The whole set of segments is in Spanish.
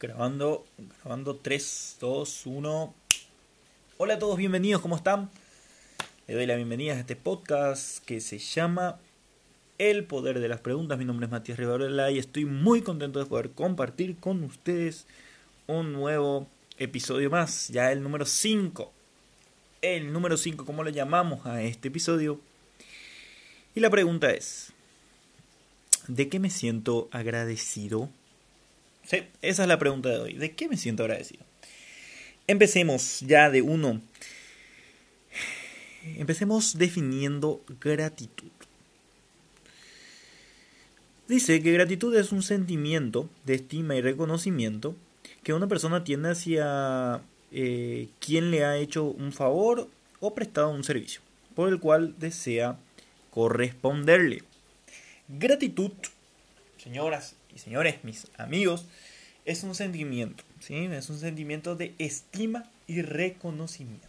Grabando, grabando 3, 2, 1. Hola a todos, bienvenidos, ¿cómo están? Le doy la bienvenida a este podcast que se llama El Poder de las Preguntas. Mi nombre es Matías Rivarola y estoy muy contento de poder compartir con ustedes un nuevo episodio más, ya el número 5. El número 5, ¿cómo le llamamos a este episodio? Y la pregunta es, ¿de qué me siento agradecido? Sí, esa es la pregunta de hoy. ¿De qué me siento agradecido? Empecemos ya de uno. Empecemos definiendo gratitud. Dice que gratitud es un sentimiento de estima y reconocimiento que una persona tiene hacia eh, quien le ha hecho un favor o prestado un servicio, por el cual desea corresponderle. Gratitud, señoras y señores, mis amigos, es un sentimiento, ¿sí? Es un sentimiento de estima y reconocimiento.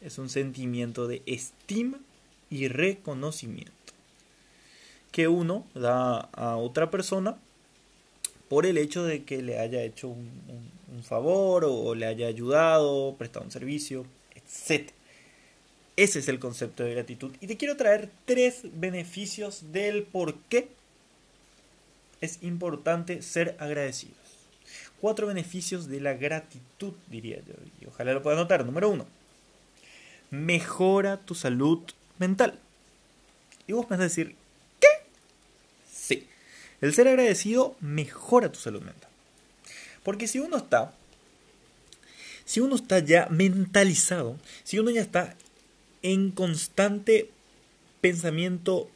Es un sentimiento de estima y reconocimiento que uno da a otra persona por el hecho de que le haya hecho un, un favor o le haya ayudado, prestado un servicio, etc. Ese es el concepto de gratitud. Y te quiero traer tres beneficios del por qué es importante ser agradecidos. Cuatro beneficios de la gratitud, diría yo. Y ojalá lo puedas notar. Número uno, mejora tu salud mental. Y vos vas a decir, ¿qué? Sí. El ser agradecido mejora tu salud mental. Porque si uno está, si uno está ya mentalizado, si uno ya está en constante pensamiento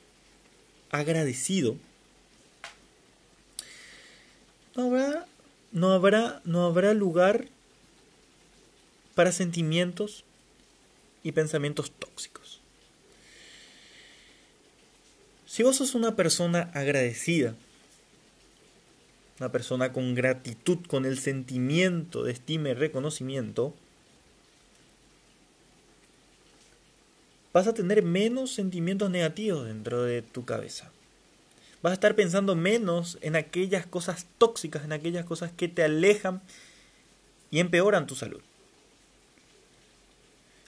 agradecido, no habrá, no habrá, no habrá lugar para sentimientos y pensamientos tóxicos. Si vos sos una persona agradecida, una persona con gratitud, con el sentimiento de estima y reconocimiento, vas a tener menos sentimientos negativos dentro de tu cabeza. Vas a estar pensando menos en aquellas cosas tóxicas, en aquellas cosas que te alejan y empeoran tu salud.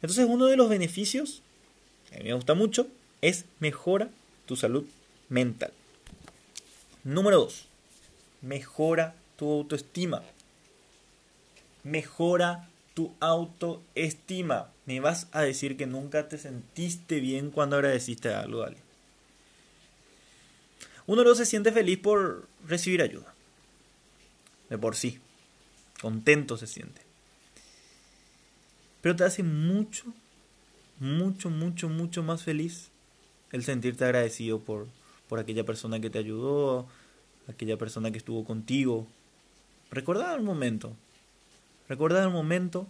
Entonces uno de los beneficios, a mí me gusta mucho, es mejora tu salud mental. Número 2. Mejora tu autoestima. Mejora tu autoestima. Me vas a decir que nunca te sentiste bien cuando agradeciste algo alguien. Uno no se siente feliz por recibir ayuda. De por sí. Contento se siente. Pero te hace mucho, mucho, mucho, mucho más feliz el sentirte agradecido por, por aquella persona que te ayudó, aquella persona que estuvo contigo. Recordar el momento. Recordar el momento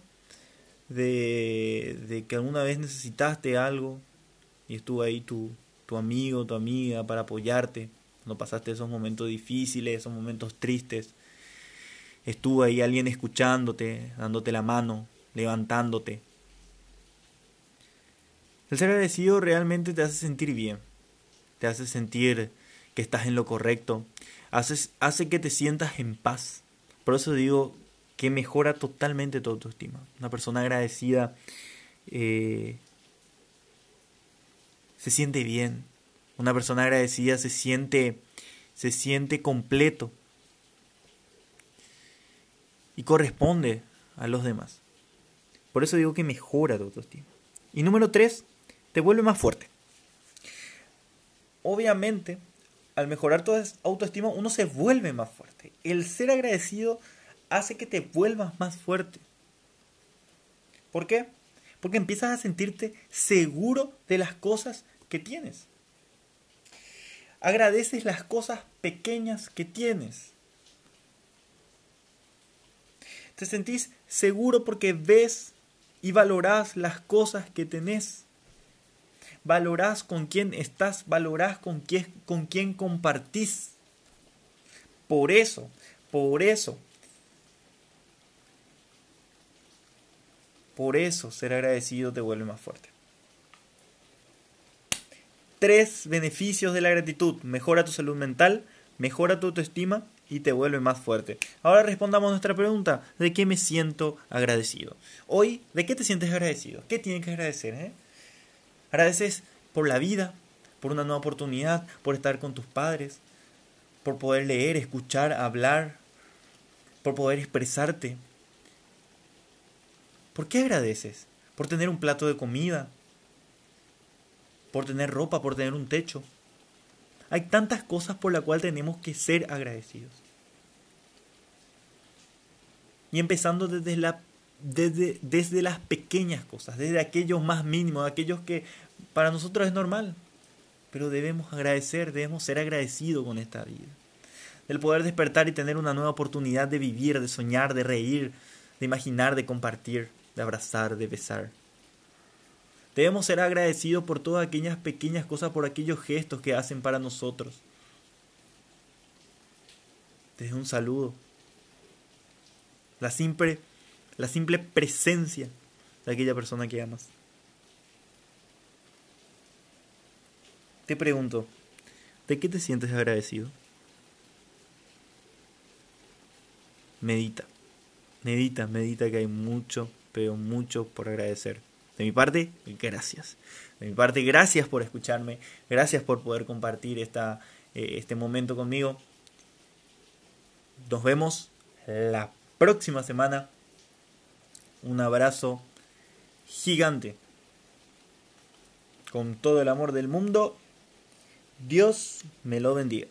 de, de que alguna vez necesitaste algo y estuvo ahí tu, tu amigo, tu amiga para apoyarte cuando pasaste esos momentos difíciles, esos momentos tristes. Estuvo ahí alguien escuchándote, dándote la mano, levantándote. El ser agradecido realmente te hace sentir bien, te hace sentir que estás en lo correcto, hace, hace que te sientas en paz. Por eso digo que mejora totalmente tu autoestima. Una persona agradecida eh, se siente bien. Una persona agradecida se siente, se siente completo y corresponde a los demás. Por eso digo que mejora tu autoestima. Y número tres, te vuelve más fuerte. Obviamente, al mejorar tu autoestima, uno se vuelve más fuerte. El ser agradecido hace que te vuelvas más fuerte. ¿Por qué? Porque empiezas a sentirte seguro de las cosas que tienes. Agradeces las cosas pequeñas que tienes. Te sentís seguro porque ves y valorás las cosas que tenés. Valorás con quién estás, valorás con quién, con quién compartís. Por eso, por eso, por eso ser agradecido te vuelve más fuerte. Tres beneficios de la gratitud. Mejora tu salud mental, mejora tu autoestima y te vuelve más fuerte. Ahora respondamos nuestra pregunta, ¿de qué me siento agradecido? Hoy, ¿de qué te sientes agradecido? ¿Qué tienes que agradecer? Eh? Agradeces por la vida, por una nueva oportunidad, por estar con tus padres, por poder leer, escuchar, hablar, por poder expresarte. ¿Por qué agradeces? Por tener un plato de comida, por tener ropa, por tener un techo. Hay tantas cosas por las cuales tenemos que ser agradecidos. Y empezando desde, la, desde, desde las pequeñas cosas, desde aquellos más mínimos, aquellos que para nosotros es normal. Pero debemos agradecer, debemos ser agradecidos con esta vida. Del poder despertar y tener una nueva oportunidad de vivir, de soñar, de reír, de imaginar, de compartir, de abrazar, de besar. Debemos ser agradecidos por todas aquellas pequeñas cosas, por aquellos gestos que hacen para nosotros. Desde un saludo. La simple, la simple presencia de aquella persona que amas. Te pregunto, ¿de qué te sientes agradecido? Medita, medita, medita que hay mucho, pero mucho por agradecer. De mi parte, gracias. De mi parte, gracias por escucharme. Gracias por poder compartir esta, eh, este momento conmigo. Nos vemos la próxima semana. Un abrazo gigante. Con todo el amor del mundo. Dios me lo bendiga.